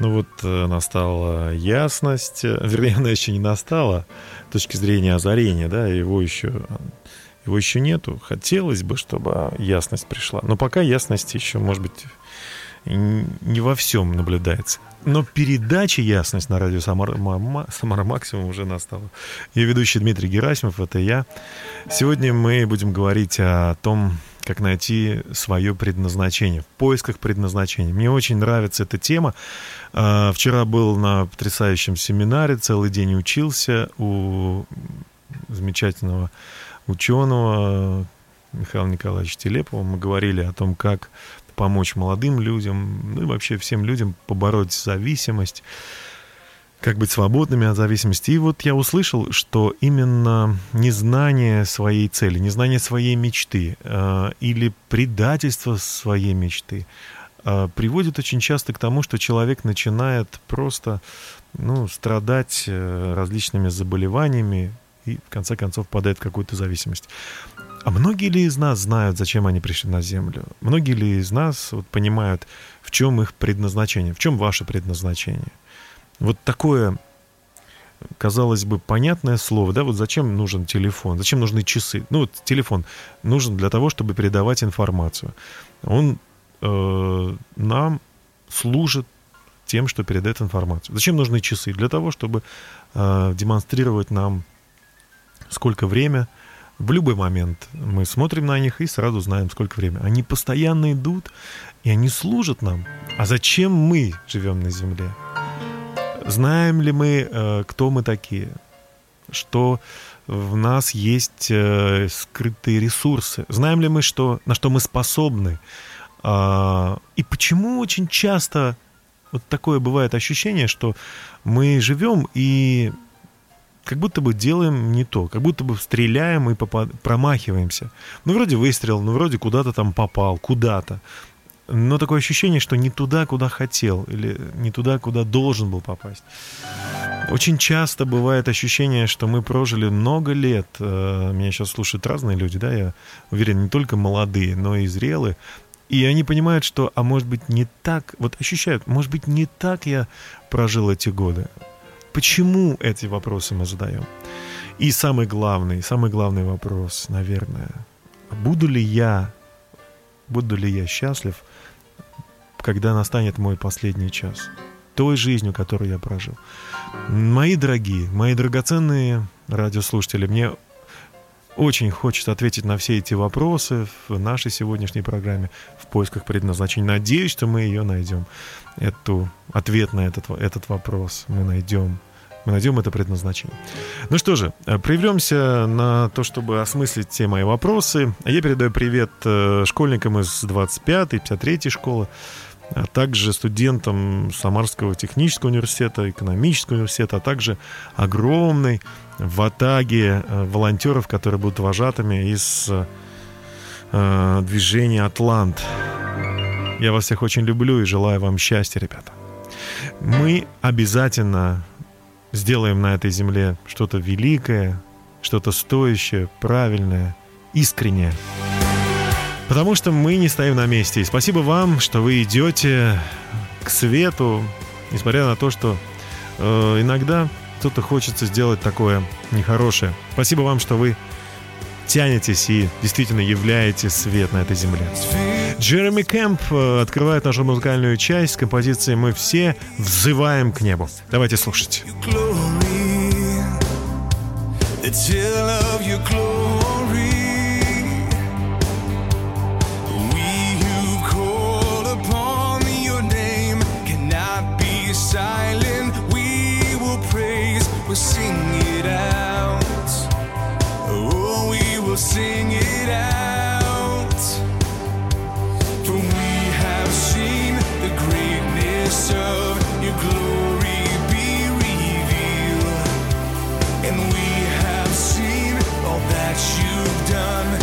Ну вот э, настала ясность, э, вернее, она еще не настала, с точки зрения озарения, да, его еще, его еще нету. Хотелось бы, чтобы ясность пришла, но пока ясность еще, может быть, не во всем наблюдается. Но передача «Ясность» на радио Самара, Ма- Ма- Самара Максимум уже настала. Ее ведущий Дмитрий Герасимов, это я. Сегодня мы будем говорить о том, как найти свое предназначение, в поисках предназначения. Мне очень нравится эта тема. А, Вчера был на потрясающем семинаре, целый день учился у замечательного ученого Михаила Николаевича Телепова. Мы говорили о том, как помочь молодым людям, ну и вообще всем людям побороть зависимость, как быть свободными от зависимости. И вот я услышал, что именно незнание своей цели, незнание своей мечты э, или предательство своей мечты э, приводит очень часто к тому, что человек начинает просто ну, страдать э, различными заболеваниями и в конце концов впадает в какую-то зависимость. А многие ли из нас знают, зачем они пришли на Землю? Многие ли из нас вот, понимают, в чем их предназначение, в чем ваше предназначение? Вот такое, казалось бы, понятное слово, да, вот зачем нужен телефон, зачем нужны часы? Ну, вот телефон нужен для того, чтобы передавать информацию. Он э, нам служит тем, что передает информацию. Зачем нужны часы? Для того, чтобы э, демонстрировать нам, сколько время, в любой момент мы смотрим на них и сразу знаем, сколько времени. Они постоянно идут, и они служат нам. А зачем мы живем на Земле? Знаем ли мы, э, кто мы такие? Что в нас есть э, скрытые ресурсы? Знаем ли мы, что, на что мы способны? А, И почему очень часто вот такое бывает ощущение, что мы живем и как будто бы делаем не то, как будто бы стреляем и попад- промахиваемся. Ну, вроде выстрел, ну, вроде куда-то там попал, куда-то. Но такое ощущение, что не туда, куда хотел, или не туда, куда должен был попасть. Очень часто бывает ощущение, что мы прожили много лет. Э, Меня сейчас слушают разные люди, да, я уверен, не только молодые, но и зрелые. И они понимают, что, а может быть, не так, вот ощущают, может быть, не так я прожил эти годы. Почему эти вопросы мы задаем? И самый главный, самый главный вопрос, наверное, буду ли я, буду ли я счастлив, когда настанет мой последний час, той жизнью, которую я прожил. Мои дорогие, мои драгоценные радиослушатели, мне очень хочется ответить на все эти вопросы в нашей сегодняшней программе в поисках предназначения. Надеюсь, что мы ее найдем. Эту, ответ на этот, этот вопрос мы найдем. Мы найдем это предназначение. Ну что же, э, прервемся на то, чтобы осмыслить все мои вопросы. Я передаю привет э, школьникам из 25-й, 53-й школы, а также студентам Самарского технического университета, экономического университета, а также огромной ватаге э, волонтеров, которые будут вожатыми из э, движения «Атлант». Я вас всех очень люблю и желаю вам счастья, ребята. Мы обязательно сделаем на этой земле что-то великое, что-то стоящее, правильное, искреннее. Потому что мы не стоим на месте. И спасибо вам, что вы идете к свету, несмотря на то, что э, иногда кто-то хочется сделать такое нехорошее. Спасибо вам, что вы тянетесь и действительно являете свет на этой земле. Джереми Кэмп э, открывает нашу музыкальную часть с композицией «Мы все взываем к небу». Давайте слушать. will sing it out. Oh, we will sing it out. For we have seen the greatness of your glory be revealed. And we have seen all that you've done.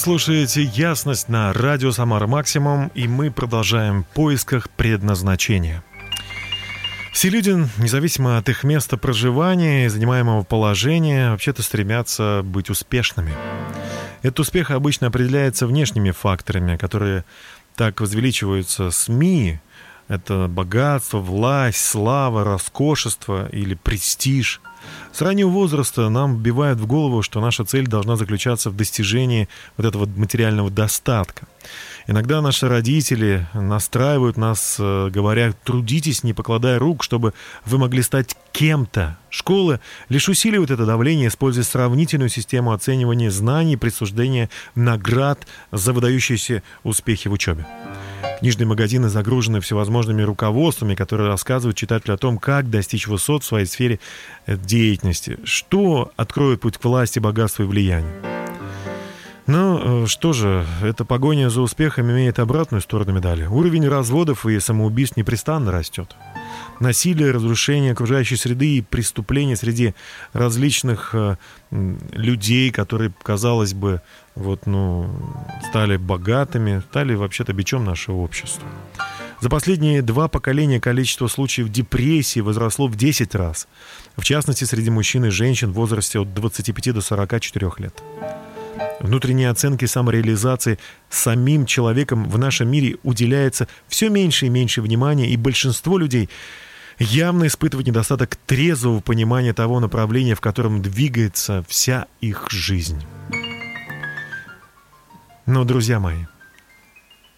Слушаете «Ясность» на радио «Самара Максимум», и мы продолжаем в поисках предназначения. Все люди, независимо от их места проживания и занимаемого положения, вообще-то стремятся быть успешными. Этот успех обычно определяется внешними факторами, которые так возвеличиваются СМИ. Это богатство, власть, слава, роскошество или престиж – с раннего возраста нам вбивают в голову, что наша цель должна заключаться в достижении вот этого материального достатка. Иногда наши родители настраивают нас, э, говоря, трудитесь, не покладая рук, чтобы вы могли стать кем-то. Школы лишь усиливают это давление, используя сравнительную систему оценивания знаний присуждения наград за выдающиеся успехи в учебе. Книжные магазины загружены всевозможными руководствами, которые рассказывают читателю о том, как достичь высот в своей сфере э, деятельности, что откроет путь к власти, богатству и влиянию. Ну, э, что же, эта погоня за успехом имеет обратную сторону медали. Уровень разводов и самоубийств непрестанно растет. Насилие, разрушение окружающей среды и преступления среди различных э, людей, которые, казалось бы, вот, ну, стали богатыми, стали вообще-то бичом нашего общества. За последние два поколения количество случаев депрессии возросло в 10 раз. В частности, среди мужчин и женщин в возрасте от 25 до 44 лет. Внутренней оценке самореализации самим человеком в нашем мире уделяется все меньше и меньше внимания, и большинство людей явно испытывают недостаток трезвого понимания того направления, в котором двигается вся их жизнь. Но, друзья мои,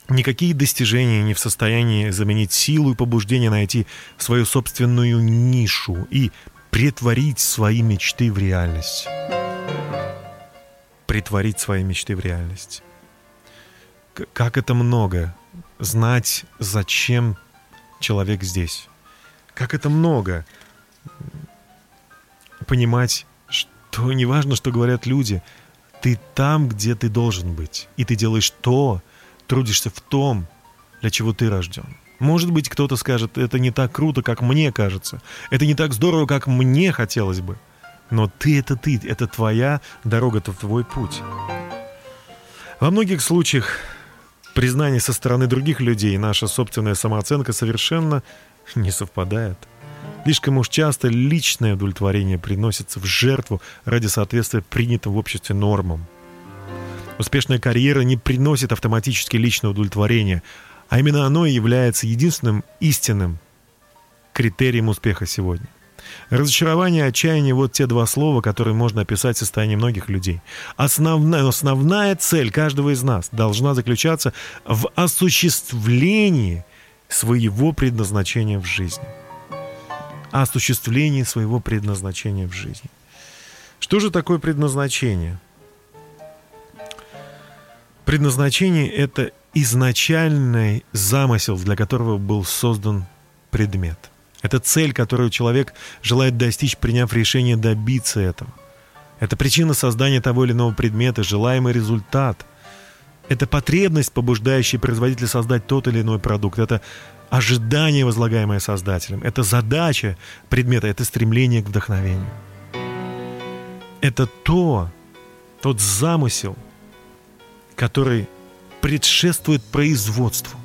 никакие достижения не в состоянии заменить силу и побуждение найти свою собственную нишу и претворить свои мечты в реальность. Притворить свои мечты в реальность. Как это много знать, зачем человек здесь. Как это много понимать, что не важно, что говорят люди – ты там, где ты должен быть. И ты делаешь то, трудишься в том, для чего ты рожден. Может быть, кто-то скажет, это не так круто, как мне кажется. Это не так здорово, как мне хотелось бы. Но ты — это ты, это твоя дорога, это твой путь. Во многих случаях признание со стороны других людей, наша собственная самооценка совершенно не совпадает. Слишком уж часто личное удовлетворение приносится в жертву ради соответствия принятым в обществе нормам. Успешная карьера не приносит автоматически личное удовлетворение, а именно оно и является единственным истинным критерием успеха сегодня. Разочарование отчаяние – вот те два слова, которые можно описать состояние многих людей. Основная, основная цель каждого из нас должна заключаться в осуществлении своего предназначения в жизни – осуществлении своего предназначения в жизни. Что же такое предназначение? Предназначение — это изначальный замысел, для которого был создан предмет. Это цель, которую человек желает достичь, приняв решение добиться этого. Это причина создания того или иного предмета, желаемый результат. Это потребность, побуждающая производителя создать тот или иной продукт. Это ожидание, возлагаемое Создателем. Это задача предмета, это стремление к вдохновению. Это то, тот замысел, который предшествует производству.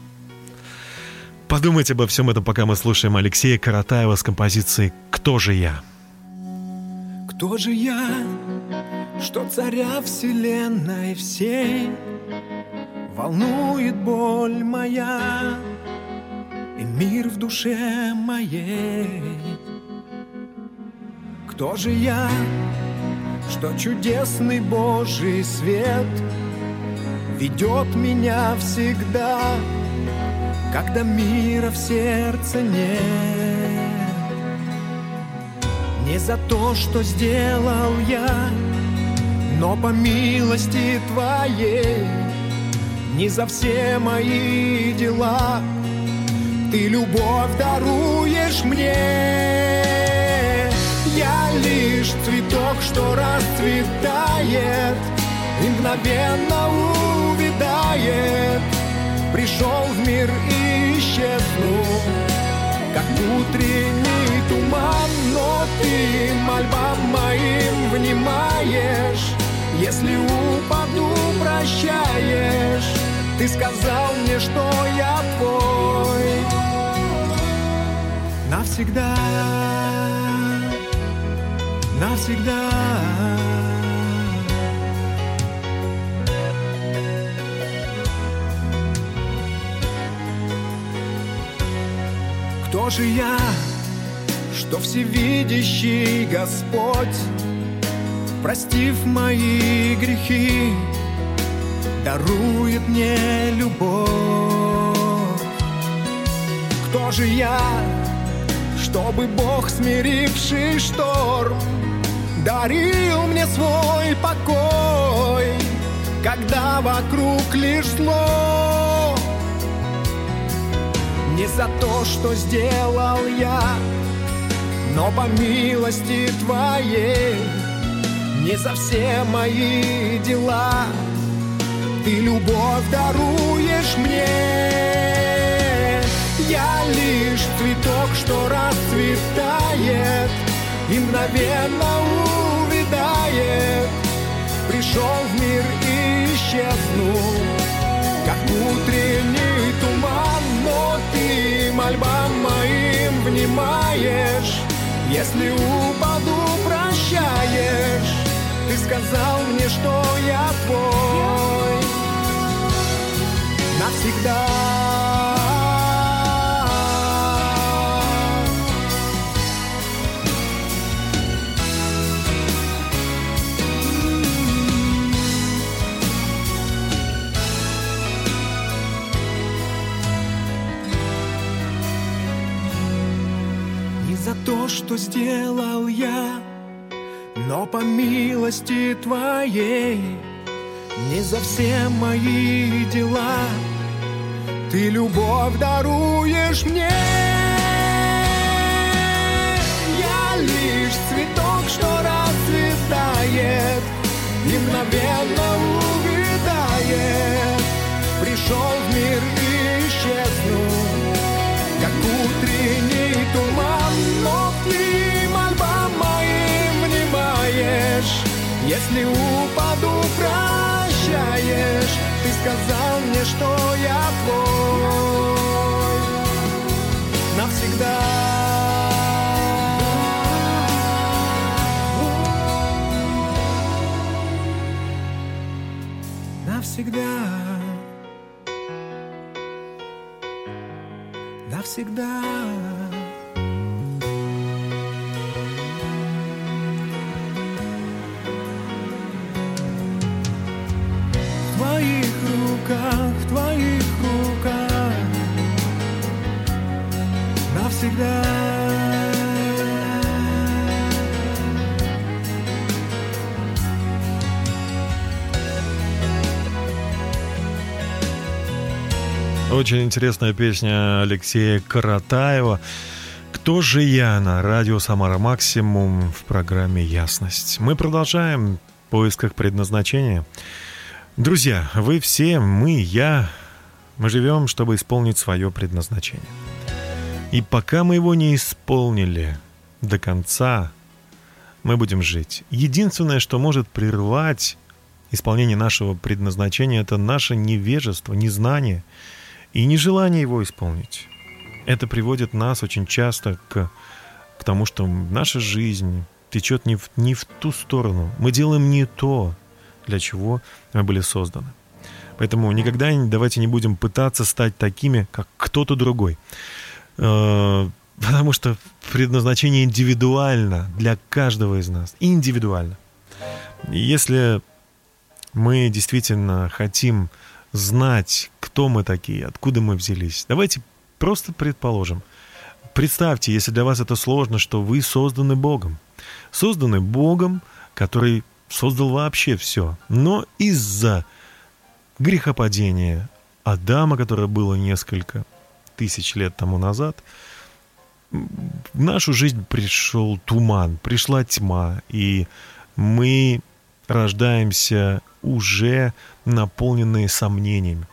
Подумайте обо всем этом, пока мы слушаем Алексея Каратаева с композицией «Кто же я?». Кто же я, что царя вселенной всей Волнует боль моя, и мир в душе моей. Кто же я, что чудесный Божий свет ведет меня всегда, когда мира в сердце нет? Не за то, что сделал я, но по милости Твоей, не за все мои дела — ты любовь даруешь мне. Я лишь цветок, что расцветает И мгновенно увядает Пришел в мир и исчезну Как утренний туман Но ты мольбам моим внимаешь. Если упаду, прощай Ты сказал мне, что я твой. Навсегда Навсегда Кто же я, что всевидящий Господь, простив мои грехи, дарует мне любовь? Кто же я, чтобы Бог, смиривший шторм, дарил мне свой покой, когда вокруг лишь зло? Не за то, что сделал я, но по милости Твоей, не за все мои дела, Ты любовь даруешь мне. Я лишь цветок, что расцветает и мгновенно увядает. Пришел в мир и исчезнул, как утренний моим внимаешь. Если упаду, прощаешь. Ты сказал мне, что я твой навсегда. То, что сделал я, но по милости Твоей, не за все мои дела, Ты любовь даруешь мне. Если упаду, прощаешь. Ты сказал мне, что я твой навсегда. Навсегда. Навсегда. Навсегда. Очень интересная песня Алексея Каратаева. Кто же я на радио Самара Максимум в программе Ясность. Мы продолжаем в поисках предназначения. Друзья, вы все, мы, я, мы живем, чтобы исполнить свое предназначение. И пока мы его не исполнили до конца, мы будем жить. Единственное, что может прервать исполнение нашего предназначения, это наше невежество, незнание и нежелание его исполнить. Это приводит нас очень часто к, к тому, что наша жизнь течет не в, не в ту сторону. Мы делаем не то, для чего мы были созданы. Поэтому никогда давайте не будем пытаться стать такими, как кто-то другой. Э, Потому что предназначение индивидуально для каждого из нас. Индивидуально. Если мы действительно хотим знать, кто мы такие, откуда мы взялись, давайте просто предположим. Представьте, если для вас это сложно, что вы созданы Богом. Созданы Богом, который создал вообще все. Но из-за грехопадения Адама, которое было несколько тысяч лет тому назад, в нашу жизнь пришел туман, пришла тьма, и мы рождаемся уже наполненные сомнениями.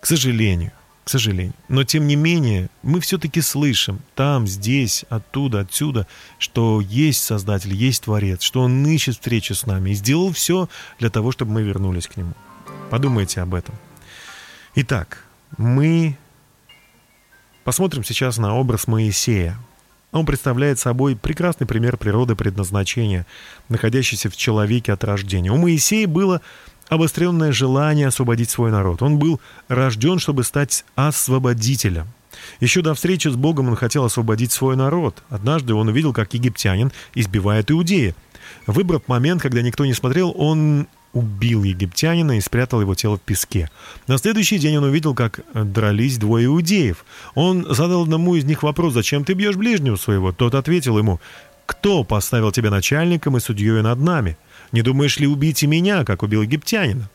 К сожалению, к сожалению. Но тем не менее, мы все-таки слышим там, здесь, оттуда, отсюда, что есть Создатель, есть Творец, что Он ищет встречи с нами и сделал все для того, чтобы мы вернулись к Нему. Подумайте об этом. Итак, мы посмотрим сейчас на образ Моисея. Он представляет собой прекрасный пример природы предназначения, находящийся в человеке от рождения. У Моисея было обостренное желание освободить свой народ. Он был рожден, чтобы стать освободителем. Еще до встречи с Богом он хотел освободить свой народ. Однажды он увидел, как египтянин избивает иудея. Выбрав момент, когда никто не смотрел, он убил египтянина и спрятал его тело в песке. На следующий день он увидел, как дрались двое иудеев. Он задал одному из них вопрос, «Зачем ты бьешь ближнего своего?» Тот ответил ему, «Кто поставил тебя начальником и судьей над нами? Не думаешь ли убить и меня, как убил египтянина?»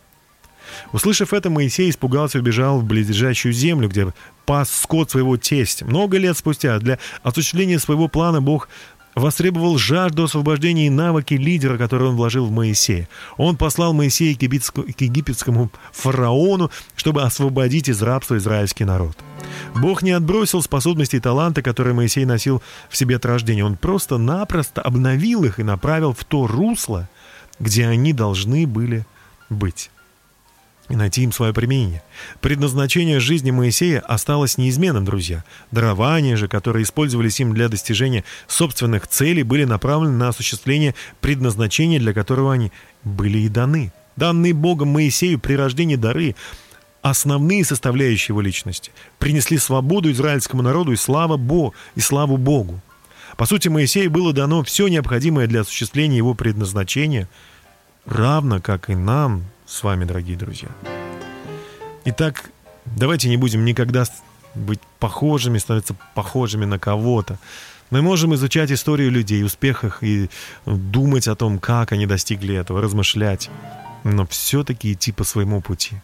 Услышав это, Моисей испугался и убежал в близлежащую землю, где пас скот своего тестя. Много лет спустя для осуществления своего плана Бог востребовал жажду освобождения и навыки лидера, которые он вложил в Моисея. Он послал Моисея к египетскому фараону, чтобы освободить из рабства израильский народ. Бог не отбросил способности и таланты, которые Моисей носил в себе от рождения. Он просто-напросто обновил их и направил в то русло, где они должны были быть и найти им свое применение. Предназначение жизни Моисея осталось неизменным, друзья. Дарования же, которые использовались им для достижения собственных целей, были направлены на осуществление предназначения, для которого они были и даны. Данные Богом Моисею при рождении дары основные составляющие его личности, принесли свободу израильскому народу и, слава Богу, и славу Богу. По сути, Моисею было дано все необходимое для осуществления его предназначения, равно как и нам, с вами, дорогие друзья. Итак, давайте не будем никогда быть похожими, становиться похожими на кого-то. Мы можем изучать историю людей, успехах и думать о том, как они достигли этого, размышлять, но все-таки идти по своему пути.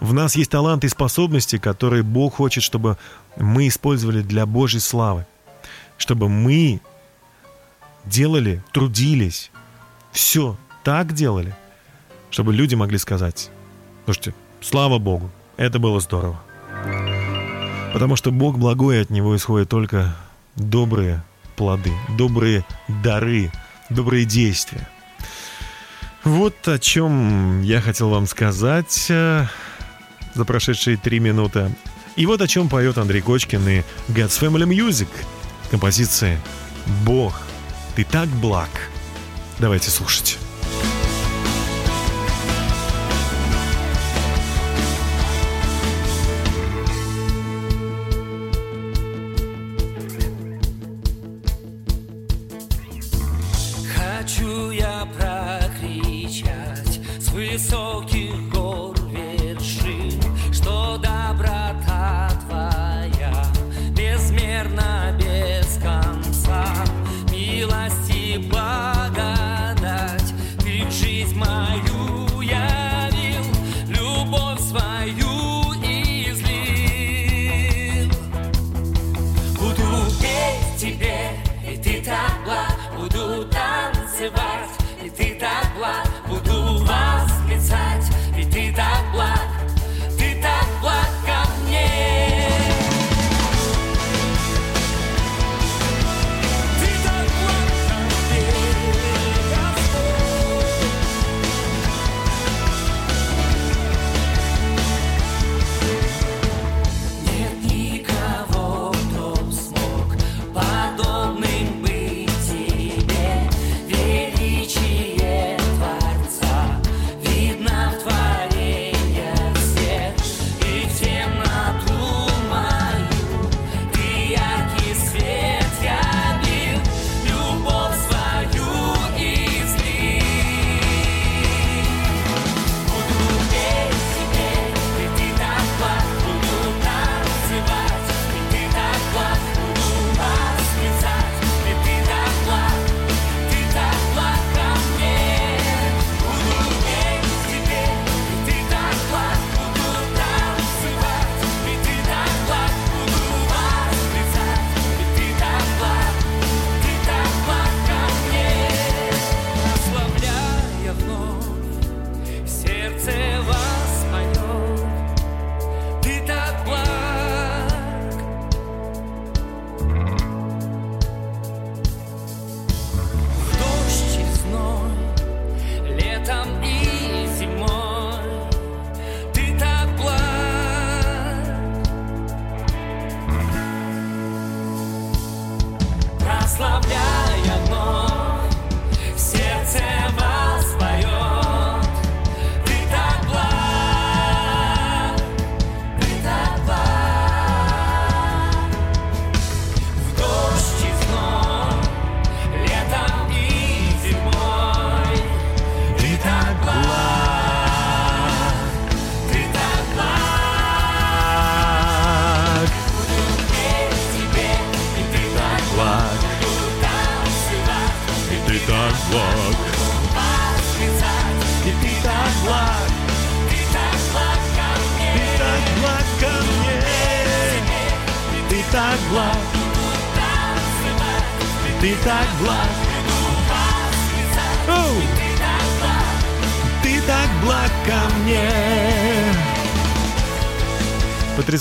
В нас есть таланты и способности, которые Бог хочет, чтобы мы использовали для Божьей славы, чтобы мы делали, трудились, все так делали – чтобы люди могли сказать, слушайте, слава Богу, это было здорово. Потому что Бог благой, от Него исходят только добрые плоды, добрые дары, добрые действия. Вот о чем я хотел вам сказать э, за прошедшие три минуты. И вот о чем поет Андрей Кочкин и God's Family Music. Композиции «Бог, ты так благ». Давайте слушать.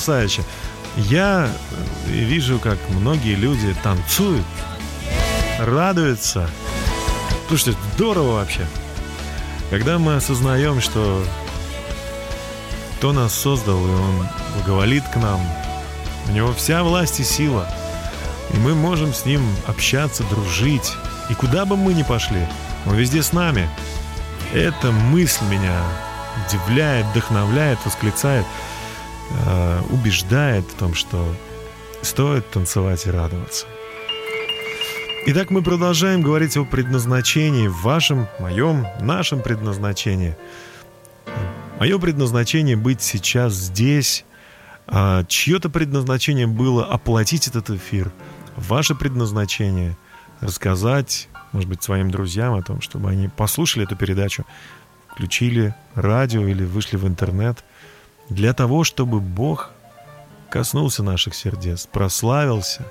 Потрясающе. Я э, вижу, как многие люди танцуют, радуются. Слушайте, здорово вообще. Когда мы осознаем, что кто нас создал, и Он благоволит к нам, у Него вся власть и сила, и мы можем с Ним общаться, дружить, и куда бы мы ни пошли, Он везде с нами. Эта мысль меня удивляет, вдохновляет, восклицает, э, убеждает в том, что стоит танцевать и радоваться. Итак, мы продолжаем говорить о предназначении, вашем, моем, нашем предназначении. Мое предназначение быть сейчас здесь, а чье-то предназначение было оплатить этот эфир. Ваше предназначение рассказать, может быть, своим друзьям о том, чтобы они послушали эту передачу, включили радио или вышли в интернет, для того, чтобы Бог коснулся наших сердец, прославился.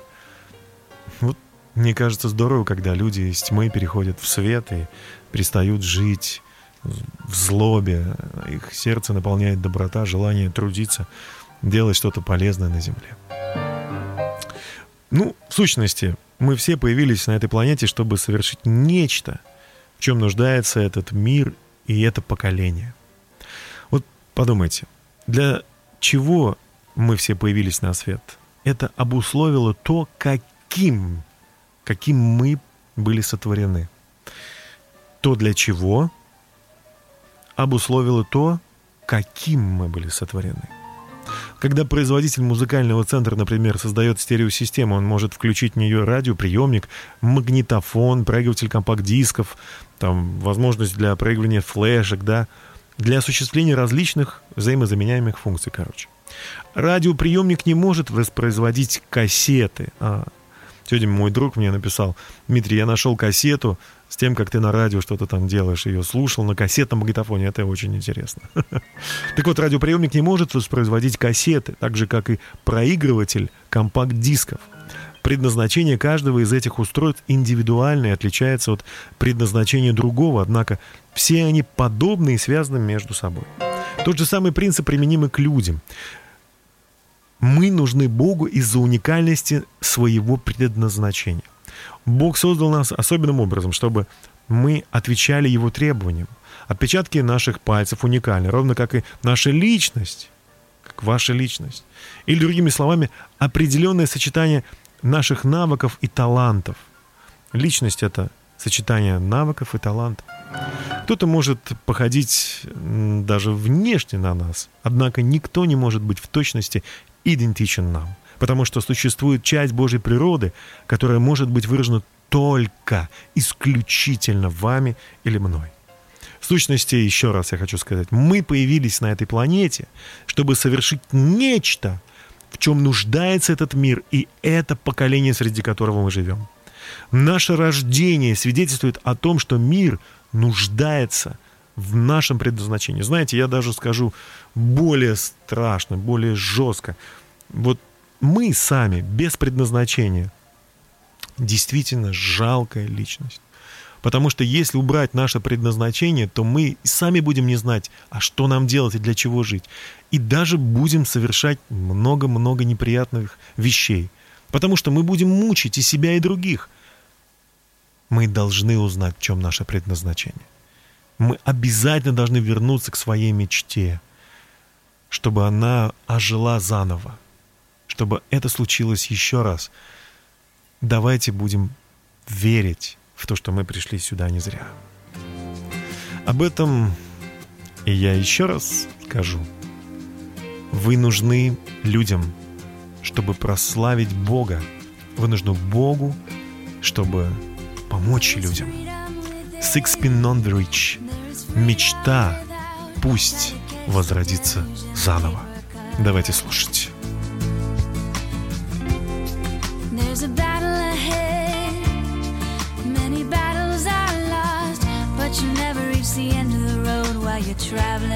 Вот мне кажется здорово, когда люди из тьмы переходят в свет и перестают жить в злобе. Их сердце наполняет доброта, желание трудиться, делать что-то полезное на земле. Ну, в сущности, мы все появились на этой планете, чтобы совершить нечто, в чем нуждается этот мир и это поколение. Вот подумайте, для чего мы все появились на свет? Это обусловило то, каким каким мы были сотворены. То, для чего обусловило то, каким мы были сотворены. Когда производитель музыкального центра, например, создает стереосистему, он может включить в нее радиоприемник, магнитофон, проигрыватель компакт-дисков, там, возможность для проигрывания флешек, да, для осуществления различных взаимозаменяемых функций, короче. Радиоприемник не может воспроизводить кассеты, а Сегодня мой друг мне написал, Дмитрий, я нашел кассету с тем, как ты на радио что-то там делаешь, ее слушал на кассетном магнитофоне, это очень интересно. Так вот, радиоприемник не может воспроизводить кассеты, так же, как и проигрыватель компакт-дисков. Предназначение каждого из этих устройств индивидуально и отличается от предназначения другого, однако все они подобны и связаны между собой. Тот же самый принцип применим и к людям. Мы нужны Богу из-за уникальности своего предназначения. Бог создал нас особенным образом, чтобы мы отвечали Его требованиям. Отпечатки наших пальцев уникальны, ровно как и наша личность, как ваша личность. Или, другими словами, определенное сочетание наших навыков и талантов. Личность — это сочетание навыков и талантов. Кто-то может походить даже внешне на нас, однако никто не может быть в точности идентичен нам, потому что существует часть Божьей природы, которая может быть выражена только, исключительно вами или мной. В сущности, еще раз я хочу сказать, мы появились на этой планете, чтобы совершить нечто, в чем нуждается этот мир и это поколение, среди которого мы живем. Наше рождение свидетельствует о том, что мир нуждается в нашем предназначении. Знаете, я даже скажу более страшно, более жестко. Вот мы сами, без предназначения, действительно жалкая личность. Потому что если убрать наше предназначение, то мы сами будем не знать, а что нам делать и для чего жить. И даже будем совершать много-много неприятных вещей. Потому что мы будем мучить и себя, и других. Мы должны узнать, в чем наше предназначение. Мы обязательно должны вернуться к своей мечте, чтобы она ожила заново, чтобы это случилось еще раз. Давайте будем верить в то, что мы пришли сюда не зря. Об этом я еще раз скажу. Вы нужны людям, чтобы прославить Бога. Вы нужны Богу, чтобы помочь людям. Sixpin on the Rich. Мечта пусть возродится заново. Давайте слушать. Traveling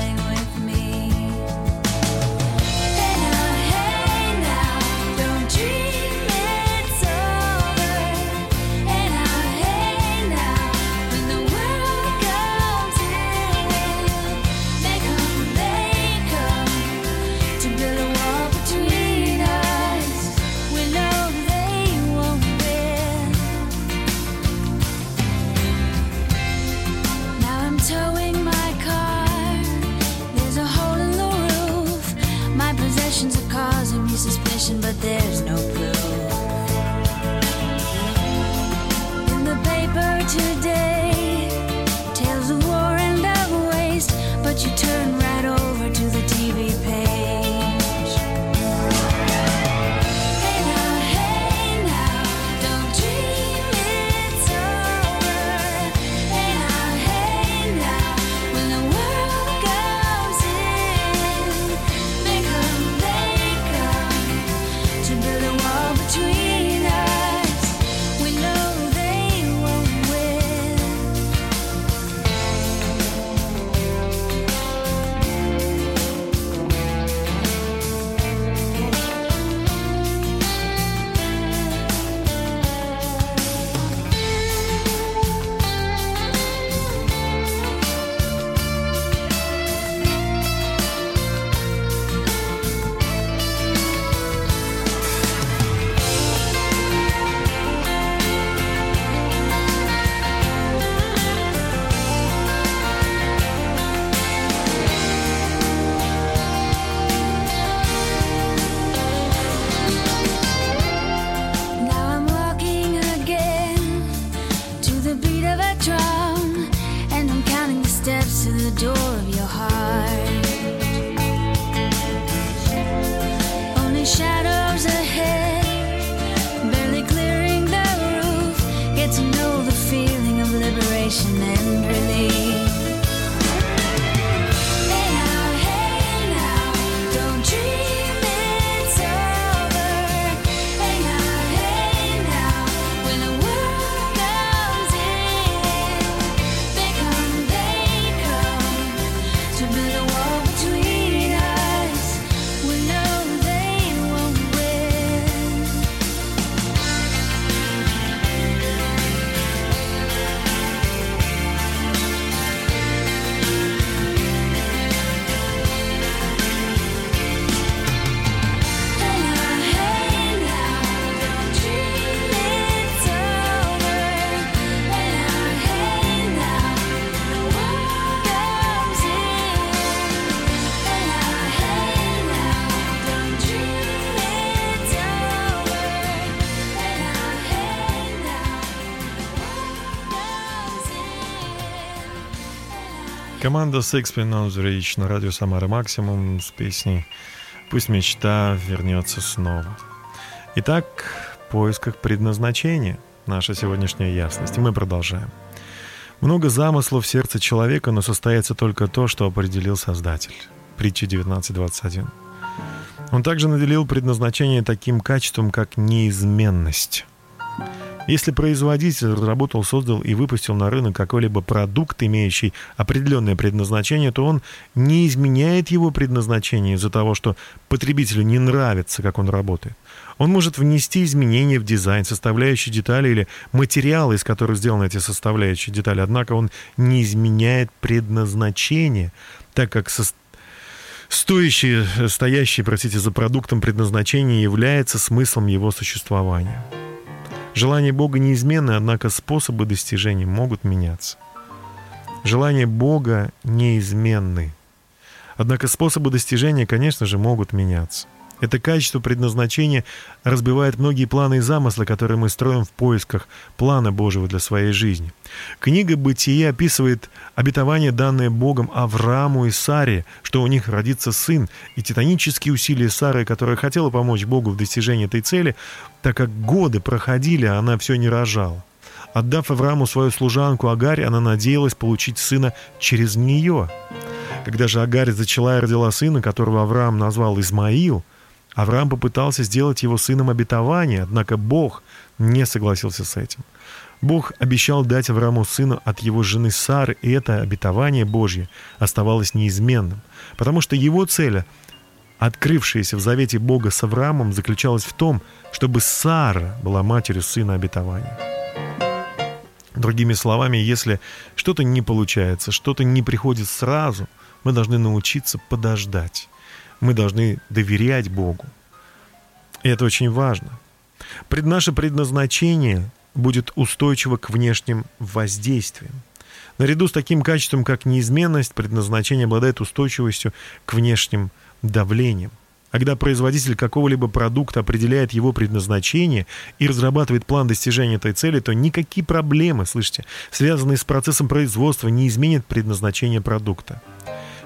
Команда Sixpin on the Reach на радио Самара Максимум с песней «Пусть мечта вернется снова». Итак, в поисках предназначения наша сегодняшняя ясность. Мы продолжаем. Много замыслов в сердце человека, но состоится только то, что определил Создатель. Притча 19.21. Он также наделил предназначение таким качеством, как неизменность. Если производитель разработал, создал и выпустил на рынок какой-либо продукт, имеющий определенное предназначение, то он не изменяет его предназначение из-за того, что потребителю не нравится, как он работает. Он может внести изменения в дизайн, составляющие детали или материалы, из которых сделаны эти составляющие детали, однако он не изменяет предназначение, так как со стоящее, стоящее, простите, за продуктом предназначение является смыслом его существования. Желания Бога неизменны, однако способы достижения могут меняться. Желания Бога неизменны. Однако способы достижения, конечно же, могут меняться. Это качество предназначения разбивает многие планы и замыслы, которые мы строим в поисках плана Божьего для своей жизни. Книга «Бытие» описывает обетование, данное Богом Аврааму и Саре, что у них родится сын, и титанические усилия Сары, которая хотела помочь Богу в достижении этой цели, так как годы проходили, а она все не рожала. Отдав Аврааму свою служанку Агарь, она надеялась получить сына через нее. Когда же Агарь зачала и родила сына, которого Авраам назвал Измаил, Авраам попытался сделать его сыном обетования, однако Бог не согласился с этим. Бог обещал дать Аврааму сына от его жены Сары, и это обетование Божье оставалось неизменным, потому что его цель, открывшаяся в завете Бога с Авраамом, заключалась в том, чтобы Сара была матерью сына обетования. Другими словами, если что-то не получается, что-то не приходит сразу, мы должны научиться подождать. Мы должны доверять Богу. И это очень важно. Пред наше предназначение будет устойчиво к внешним воздействиям. Наряду с таким качеством, как неизменность, предназначение обладает устойчивостью к внешним давлениям. А когда производитель какого-либо продукта определяет его предназначение и разрабатывает план достижения этой цели, то никакие проблемы, слышите, связанные с процессом производства, не изменят предназначение продукта.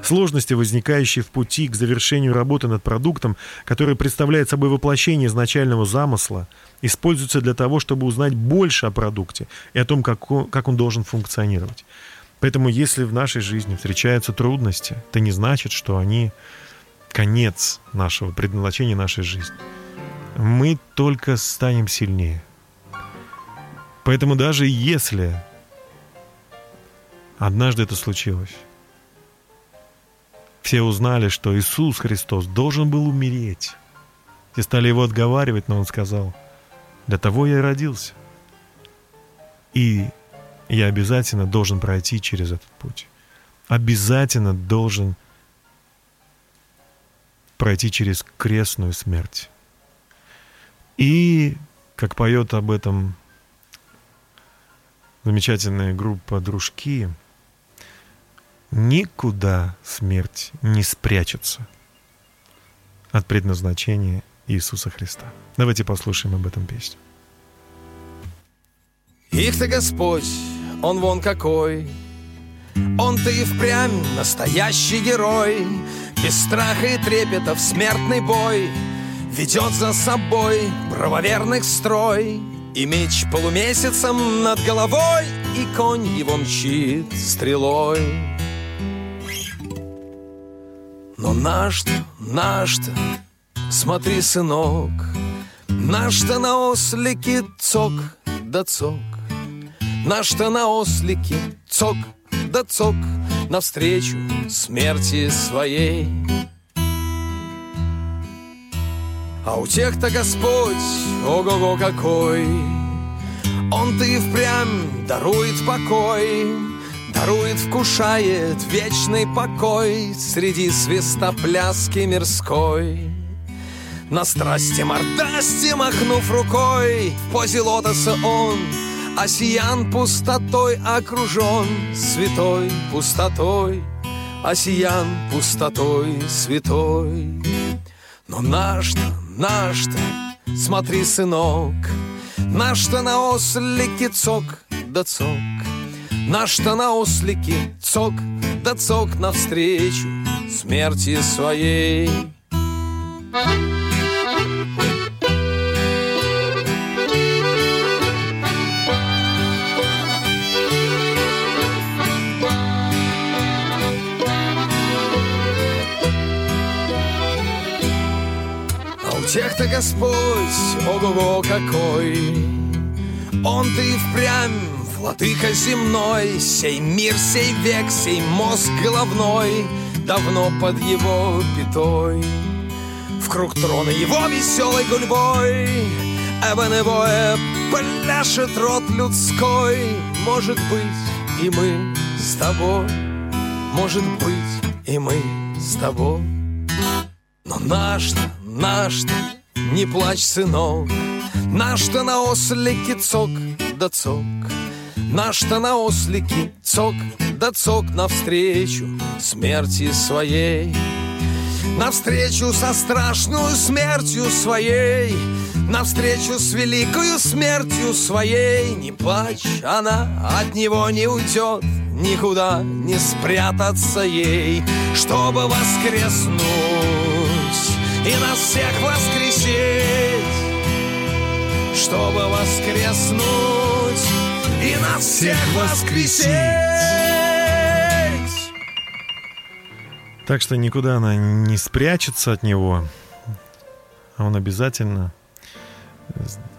Сложности, возникающие в пути к завершению работы над продуктом, который представляет собой воплощение изначального замысла, используются для того, чтобы узнать больше о продукте и о том, как он, должен функционировать. Поэтому если в нашей жизни встречаются трудности, это не значит, что они конец нашего предназначения нашей жизни. Мы только станем сильнее. Поэтому даже если однажды это случилось, все узнали, что Иисус Христос должен был умереть. Все стали его отговаривать, но он сказал, для того я и родился. И я обязательно должен пройти через этот путь. Обязательно должен пройти через крестную смерть. И, как поет об этом замечательная группа «Дружки», никуда смерть не спрячется от предназначения Иисуса Христа. Давайте послушаем об этом песню. Их-то Господь, Он вон какой, Он-то и впрямь настоящий герой, Без страха и трепета в смертный бой Ведет за собой правоверных строй, И меч полумесяцем над головой, И конь его мчит стрелой. Но наш-то, наш-то, смотри, сынок, Наш-то на ослике цок да цок, Наш-то на ослике цок да цок Навстречу смерти своей. А у тех-то Господь, ого-го какой, Он-то и впрямь дарует покой, Дарует, вкушает вечный покой Среди свистопляски мирской. На страсти мордасти махнув рукой В позе лотоса он Осиян пустотой окружен Святой пустотой Осиян пустотой святой Но наш-то, наш-то Смотри, сынок Наш-то на ослике цок да цок Наш-то на ослике цок да цок Навстречу смерти своей. А у тех-то Господь, ого-го какой, Он-то и впрямь владыка земной, Сей мир, сей век, сей мозг головной Давно под его пятой. В круг трона его веселой гульбой Эбоневое пляшет рот людской. Может быть, и мы с тобой. Может быть, и мы с тобой. Но наш-то, наш-то, не плачь, сынок. Наш-то на ослике цок да цок Наш-то на ослике цок да цок Навстречу смерти своей. Навстречу со страшную смертью своей Навстречу с великою смертью своей. Не плачь, она от него не уйдет Никуда не спрятаться ей. Чтобы воскреснуть и нас всех воскресить. Чтобы воскреснуть и нас всех воскресить Так что никуда она не спрячется от него. А он обязательно...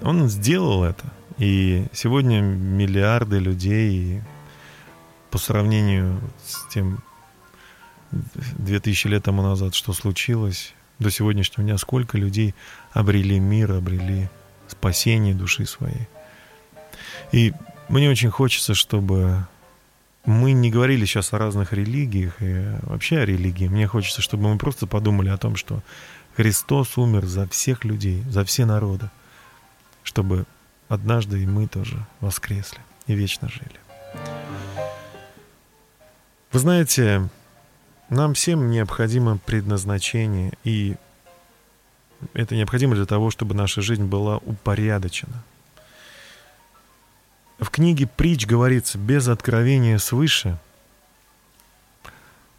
Он сделал это. И сегодня миллиарды людей по сравнению с тем 2000 лет тому назад, что случилось, до сегодняшнего дня, сколько людей обрели мир, обрели спасение души своей. И мне очень хочется, чтобы мы не говорили сейчас о разных религиях и вообще о религии. Мне хочется, чтобы мы просто подумали о том, что Христос умер за всех людей, за все народы, чтобы однажды и мы тоже воскресли и вечно жили. Вы знаете, нам всем необходимо предназначение, и Это необходимо для того, чтобы наша жизнь была упорядочена. В книге «Притч» говорится «без откровения свыше»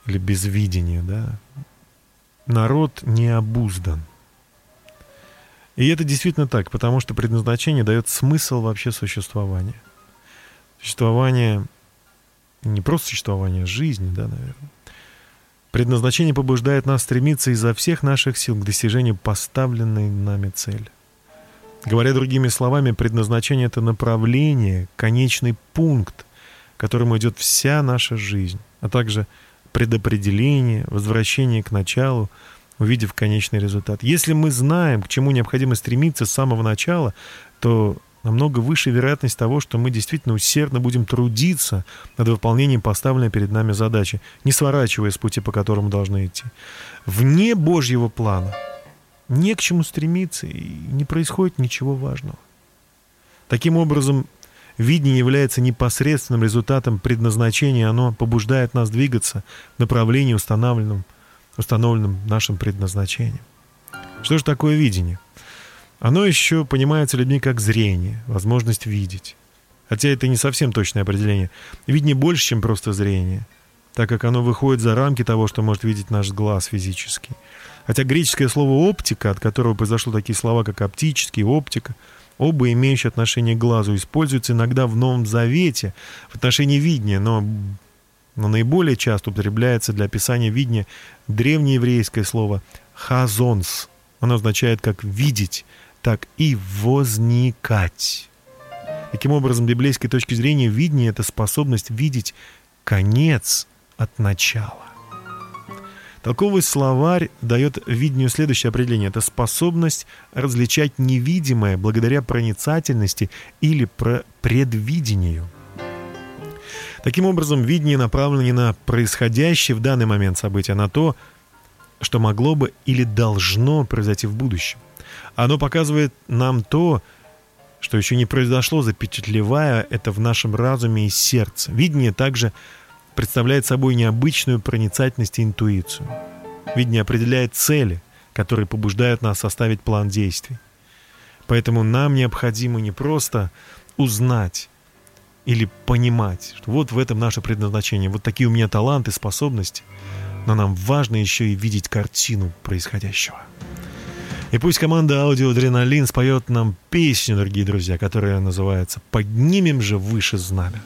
или «без видения», да, народ не обуздан. И это действительно так, потому что предназначение дает смысл вообще существования. Существование, не просто существование, а жизни, да, наверное. Предназначение побуждает нас стремиться изо всех наших сил к достижению поставленной нами цели. Говоря другими словами, предназначение — это направление, конечный пункт, к которому идет вся наша жизнь, а также предопределение, возвращение к началу, увидев конечный результат. Если мы знаем, к чему необходимо стремиться с самого начала, то намного выше вероятность того, что мы действительно усердно будем трудиться над выполнением поставленной перед нами задачи, не сворачивая с пути, по которому должны идти. Вне Божьего плана не к чему стремиться, и не происходит ничего важного. Таким образом, видение является непосредственным результатом предназначения, оно побуждает нас двигаться в направлении, установленном, установленном нашим предназначением. Что же такое видение? Оно еще понимается людьми как зрение, возможность видеть. Хотя это не совсем точное определение. Видение больше, чем просто зрение, так как оно выходит за рамки того, что может видеть наш глаз физический. Хотя греческое слово «оптика», от которого произошло такие слова, как «оптический», «оптика», оба имеющие отношение к глазу, используются иногда в Новом Завете в отношении видения, но, но наиболее часто употребляется для описания видения древнееврейское слово «хазонс». Оно означает как «видеть», так и «возникать». Таким образом, с библейской точки зрения, видение — это способность видеть конец от начала. Толковый словарь дает видению следующее определение. Это способность различать невидимое благодаря проницательности или про предвидению. Таким образом, видение направлено не на происходящее в данный момент событие, а на то, что могло бы или должно произойти в будущем. Оно показывает нам то, что еще не произошло, запечатлевая это в нашем разуме и сердце. Видение также представляет собой необычную проницательность и интуицию. Видение определяет цели, которые побуждают нас составить план действий. Поэтому нам необходимо не просто узнать или понимать, что вот в этом наше предназначение, вот такие у меня таланты, способности, но нам важно еще и видеть картину происходящего. И пусть команда аудио «Адреналин» споет нам песню, дорогие друзья, которая называется «Поднимем же выше знамя».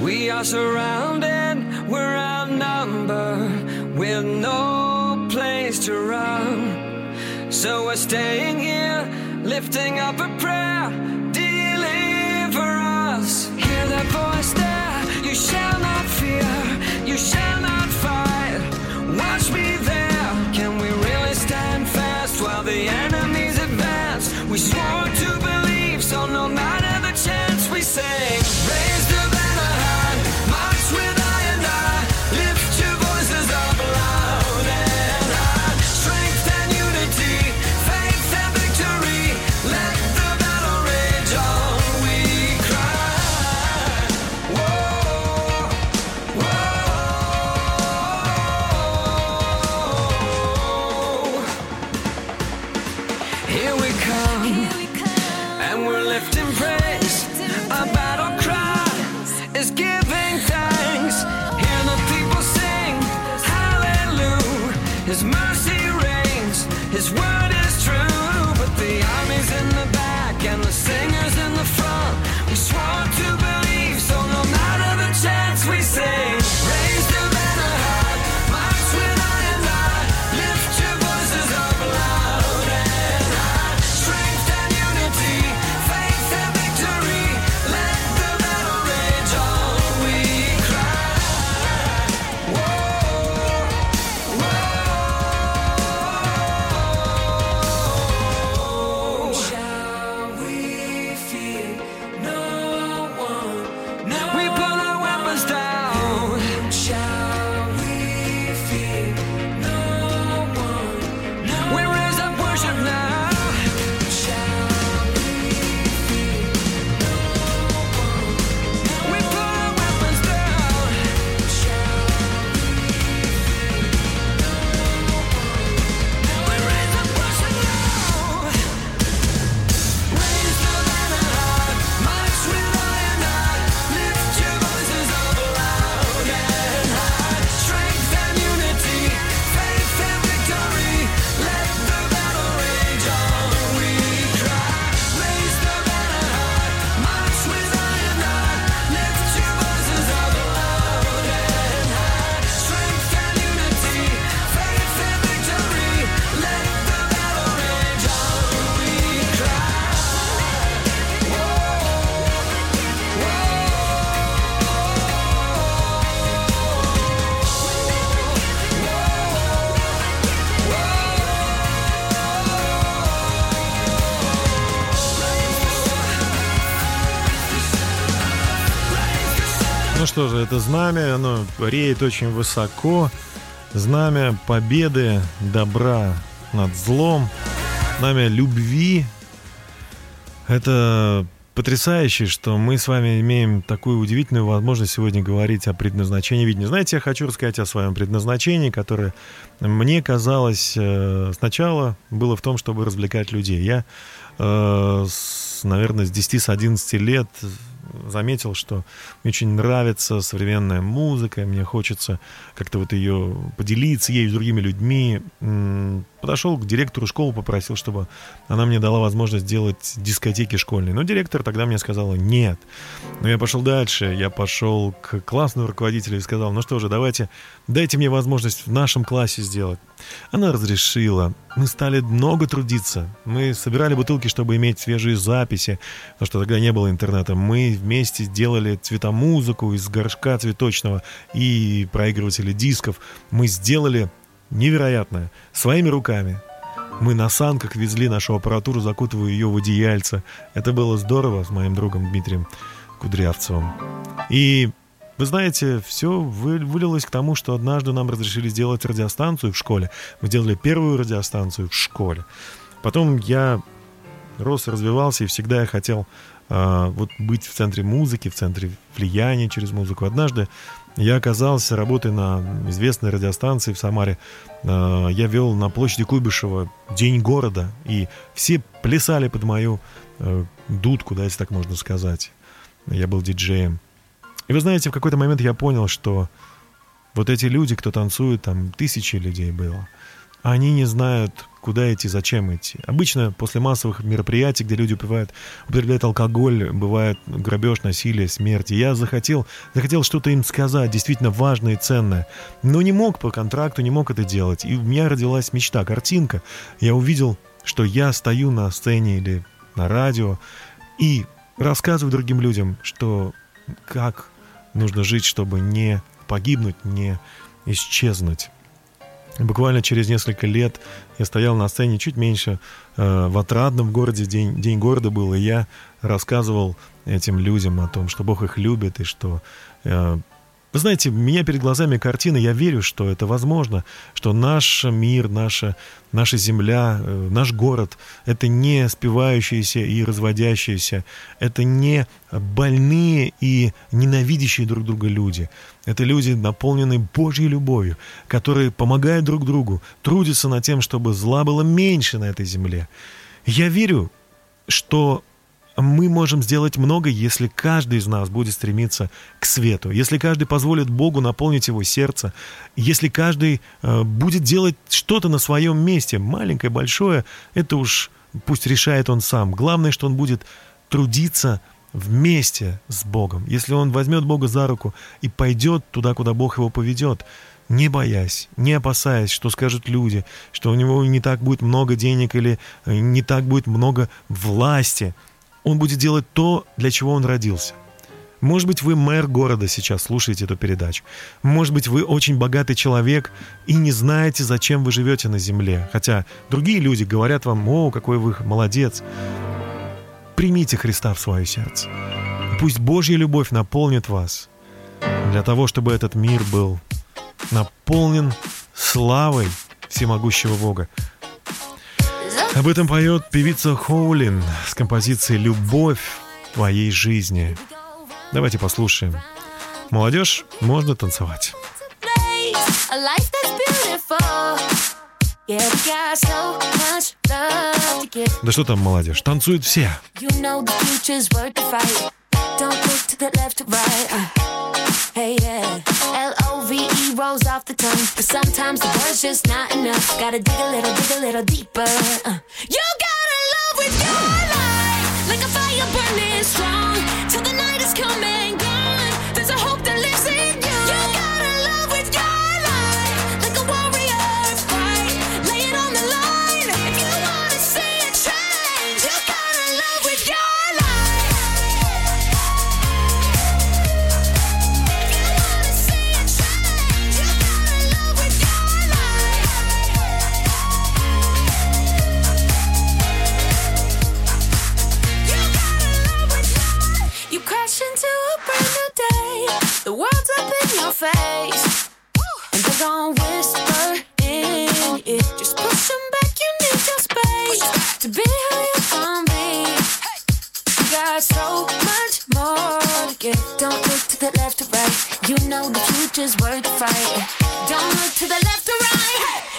We are surrounded, we're outnumbered, with no place to run. So we're staying here, lifting up a prayer, deliver us. Hear that voice there, you shall not fear, you shall not fight. Watch me there, can we really stand fast while the enemies advance? We swore что же, это знамя, оно реет очень высоко. Знамя победы, добра над злом. Знамя любви. Это потрясающе, что мы с вами имеем такую удивительную возможность сегодня говорить о предназначении видения. Знаете, я хочу рассказать о своем предназначении, которое мне казалось э, сначала было в том, чтобы развлекать людей. Я, э, наверное, с 10 с 11 лет заметил, что мне очень нравится современная музыка, мне хочется как-то вот ее поделиться ею с другими людьми. Подошел к директору школы, попросил, чтобы она мне дала возможность делать дискотеки школьные. Но директор тогда мне сказала нет. Но я пошел дальше, я пошел к классному руководителю и сказал, ну что же, давайте, дайте мне возможность в нашем классе сделать. Она разрешила. Мы стали много трудиться. Мы собирали бутылки, чтобы иметь свежие записи, потому что тогда не было интернета. Мы вместе сделали цветомузыку из горшка цветочного и проигрывателя дисков. Мы сделали невероятное своими руками. Мы на санках везли нашу аппаратуру, закутывая ее в одеяльце. Это было здорово с моим другом Дмитрием Кудрявцевым. И вы знаете, все вы- вылилось к тому, что однажды нам разрешили сделать радиостанцию в школе. Мы сделали первую радиостанцию в школе. Потом я рос, развивался, и всегда я хотел а, вот быть в центре музыки, в центре влияния через музыку. Однажды я оказался, работая на известной радиостанции в Самаре, а, я вел на площади Куйбышева День города, и все плясали под мою э, дудку, да, если так можно сказать. Я был диджеем. И вы знаете, в какой-то момент я понял, что вот эти люди, кто танцует, там тысячи людей было, они не знают, куда идти, зачем идти. Обычно после массовых мероприятий, где люди упивают, употребляют алкоголь, бывает грабеж, насилие, смерть. И я захотел, захотел что-то им сказать, действительно важное и ценное. Но не мог по контракту, не мог это делать. И у меня родилась мечта, картинка. Я увидел, что я стою на сцене или на радио и рассказываю другим людям, что как нужно жить, чтобы не погибнуть, не исчезнуть. Буквально через несколько лет я стоял на сцене чуть меньше э, в Отрадном городе, день, день города был, и я рассказывал этим людям о том, что Бог их любит, и что... э, вы знаете, у меня перед глазами картина, я верю, что это возможно, что наш мир, наша, наша земля, э, наш город — это не спивающиеся и разводящиеся, это не больные и ненавидящие друг друга люди. Это люди, наполненные Божьей любовью, которые помогают друг другу, трудятся над тем, чтобы зла было меньше на этой земле. Я верю, что мы можем сделать много, если каждый из нас будет стремиться к свету, если каждый позволит Богу наполнить его сердце, если каждый э, будет делать что-то на своем месте, маленькое, большое, это уж пусть решает он сам. Главное, что он будет трудиться вместе с Богом. Если он возьмет Бога за руку и пойдет туда, куда Бог его поведет, не боясь, не опасаясь, что скажут люди, что у него не так будет много денег или э, не так будет много власти, он будет делать то, для чего он родился. Может быть, вы мэр города сейчас слушаете эту передачу. Может быть, вы очень богатый человек и не знаете, зачем вы живете на земле. Хотя другие люди говорят вам, о, какой вы молодец. Примите Христа в свое сердце. Пусть Божья любовь наполнит вас для того, чтобы этот мир был наполнен славой всемогущего Бога. Об этом поет певица Хоулин с композицией «Любовь твоей жизни». Давайте послушаем. Молодежь, можно танцевать. Да что там молодежь, танцуют все. You know the future's worth the fight. Don't look to the left or right. Uh, hey, yeah. L O V E rolls off the tongue. But sometimes the word's just not enough. Gotta dig a little, dig a little deeper. Uh, you gotta love with your life. Like a fire burning strong. Till the night is come face. And they're gonna whisper in it. Just push them back, you need your space to be who you wanna be. You got so much more to give. Don't look to the left or right. You know the future's worth the fight. Don't look to the left or right.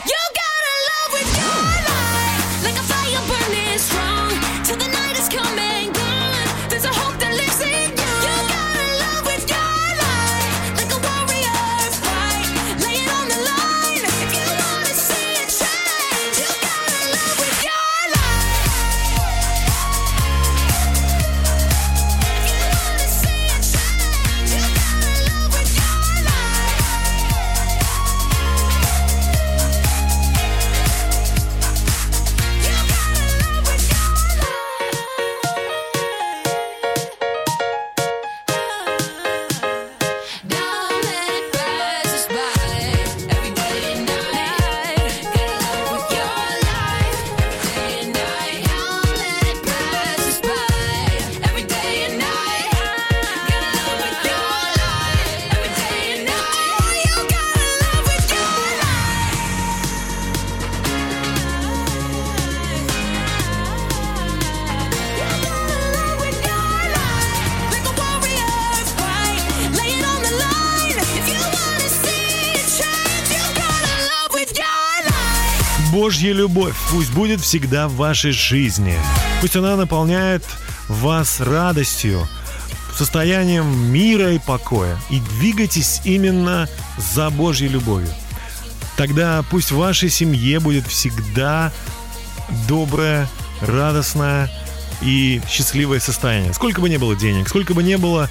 Пусть будет всегда в вашей жизни. Пусть она наполняет вас радостью, состоянием мира и покоя. И двигайтесь именно за Божьей любовью. Тогда пусть в вашей семье будет всегда доброе, радостное и счастливое состояние. Сколько бы ни было денег, сколько бы ни было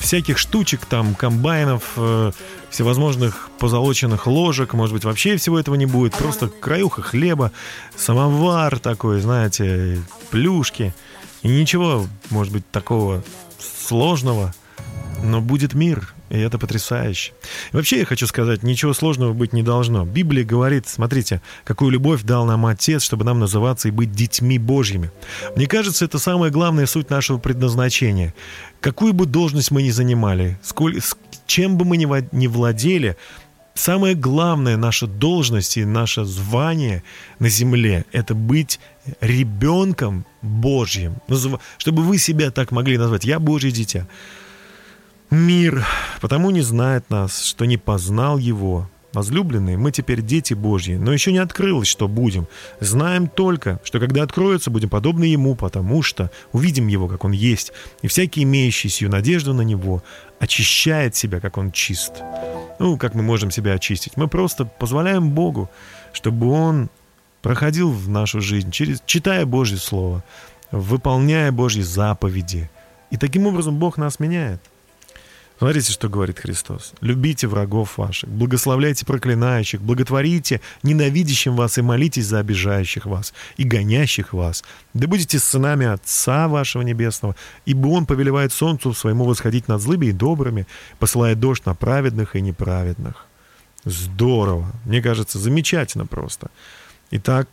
всяких штучек, там, комбайнов, э, всевозможных позолоченных ложек, может быть, вообще всего этого не будет. Просто краюха хлеба, самовар такой, знаете, плюшки. И ничего, может быть, такого сложного, но будет мир, и это потрясающе. И вообще я хочу сказать, ничего сложного быть не должно. Библия говорит, смотрите, какую любовь дал нам Отец, чтобы нам называться и быть детьми Божьими. Мне кажется, это самая главная суть нашего предназначения. Какую бы должность мы ни занимали, сколь, чем бы мы ни, владели, самая главная наша должность и наше звание на земле – это быть ребенком Божьим. Чтобы вы себя так могли назвать. Я Божье дитя. Мир потому не знает нас, что не познал его. Возлюбленные, мы теперь дети Божьи, но еще не открылось, что будем. Знаем только, что когда откроется, будем подобны Ему, потому что увидим Его, как Он есть, и всякий, имеющий сию надежду на Него, очищает себя, как Он чист. Ну, как мы можем себя очистить? Мы просто позволяем Богу, чтобы Он проходил в нашу жизнь, через, читая Божье Слово, выполняя Божьи заповеди. И таким образом Бог нас меняет. Смотрите, что говорит Христос. «Любите врагов ваших, благословляйте проклинающих, благотворите ненавидящим вас и молитесь за обижающих вас и гонящих вас. Да будете сынами Отца вашего Небесного, ибо Он повелевает солнцу своему восходить над злыми и добрыми, посылая дождь на праведных и неправедных». Здорово. Мне кажется, замечательно просто. Итак,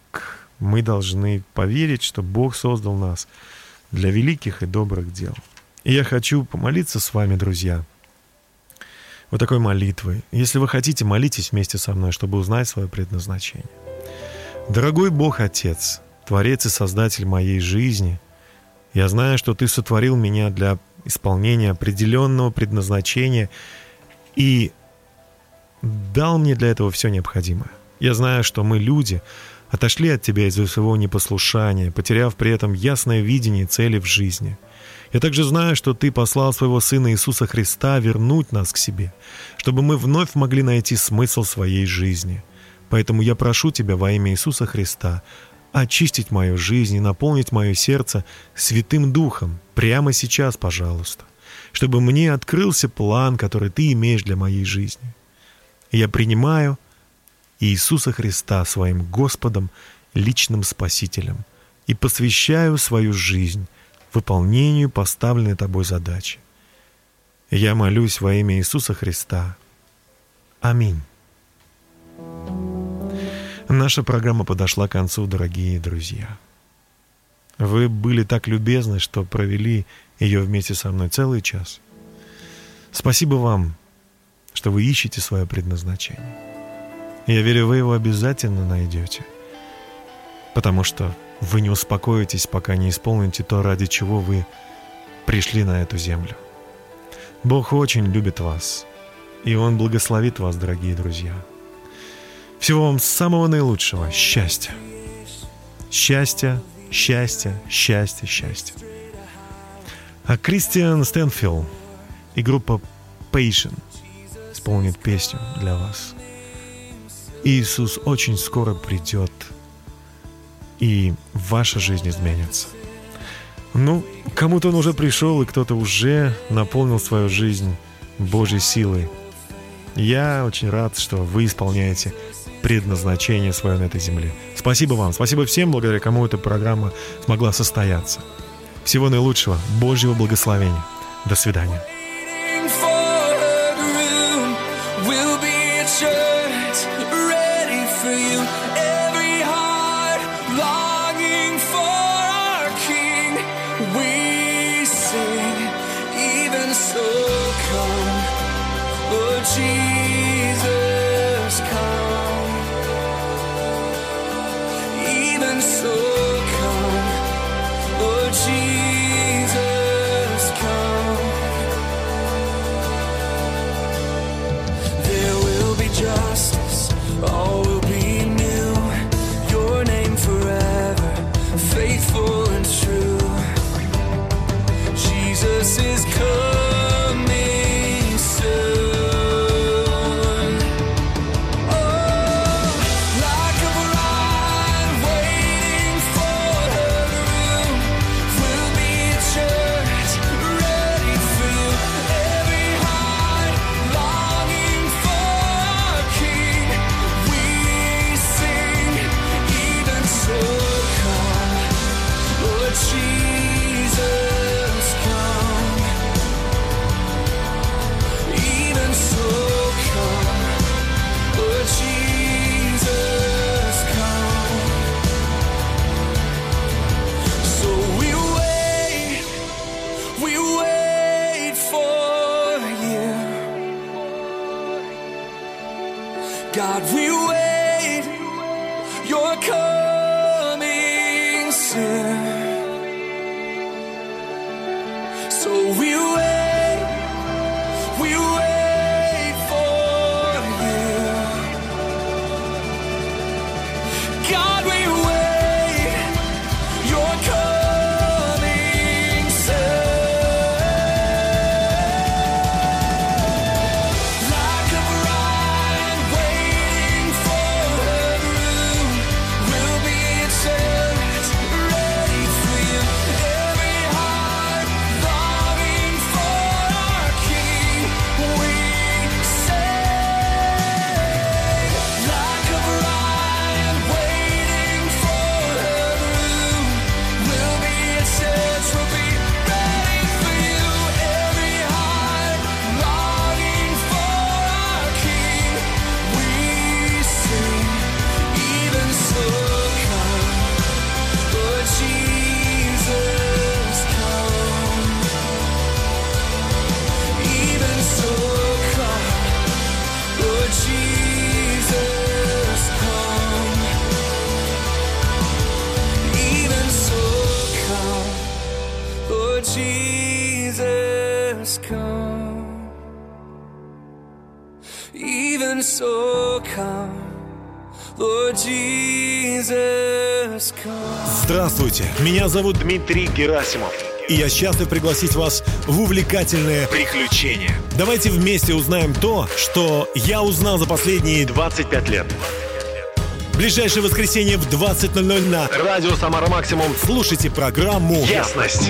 мы должны поверить, что Бог создал нас для великих и добрых дел. И я хочу помолиться с вами, друзья, вот такой молитвой. Если вы хотите, молитесь вместе со мной, чтобы узнать свое предназначение. Дорогой Бог Отец, Творец и Создатель моей жизни, я знаю, что Ты сотворил меня для исполнения определенного предназначения и дал мне для этого все необходимое. Я знаю, что мы, люди, отошли от Тебя из-за своего непослушания, потеряв при этом ясное видение цели в жизни. Я также знаю, что Ты послал своего Сына Иисуса Христа вернуть нас к себе, чтобы мы вновь могли найти смысл своей жизни. Поэтому я прошу Тебя во имя Иисуса Христа очистить мою жизнь и наполнить мое сердце Святым Духом прямо сейчас, пожалуйста, чтобы мне открылся план, который Ты имеешь для моей жизни. Я принимаю Иисуса Христа своим Господом, личным Спасителем и посвящаю свою жизнь выполнению поставленной тобой задачи. Я молюсь во имя Иисуса Христа. Аминь. Наша программа подошла к концу, дорогие друзья. Вы были так любезны, что провели ее вместе со мной целый час. Спасибо вам, что вы ищете свое предназначение. Я верю, вы его обязательно найдете, потому что вы не успокоитесь, пока не исполните то, ради чего вы пришли на эту землю. Бог очень любит вас, и Он благословит вас, дорогие друзья. Всего вам самого наилучшего счастья. Счастья, счастья, счастья, счастья. А Кристиан Стэнфилл и группа Patient исполнит песню для вас. Иисус очень скоро придет, и ваша жизнь изменится. Ну, кому-то он уже пришел, и кто-то уже наполнил свою жизнь Божьей силой. Я очень рад, что вы исполняете предназначение свое на этой земле. Спасибо вам, спасибо всем, благодаря кому эта программа смогла состояться. Всего наилучшего, Божьего благословения. До свидания. Герасимов. И я счастлив пригласить вас в увлекательное приключение. Давайте вместе узнаем то, что я узнал за последние 25 лет. Ближайшее воскресенье в 20.00 на Радио Самара Максимум. слушайте программу Ясность.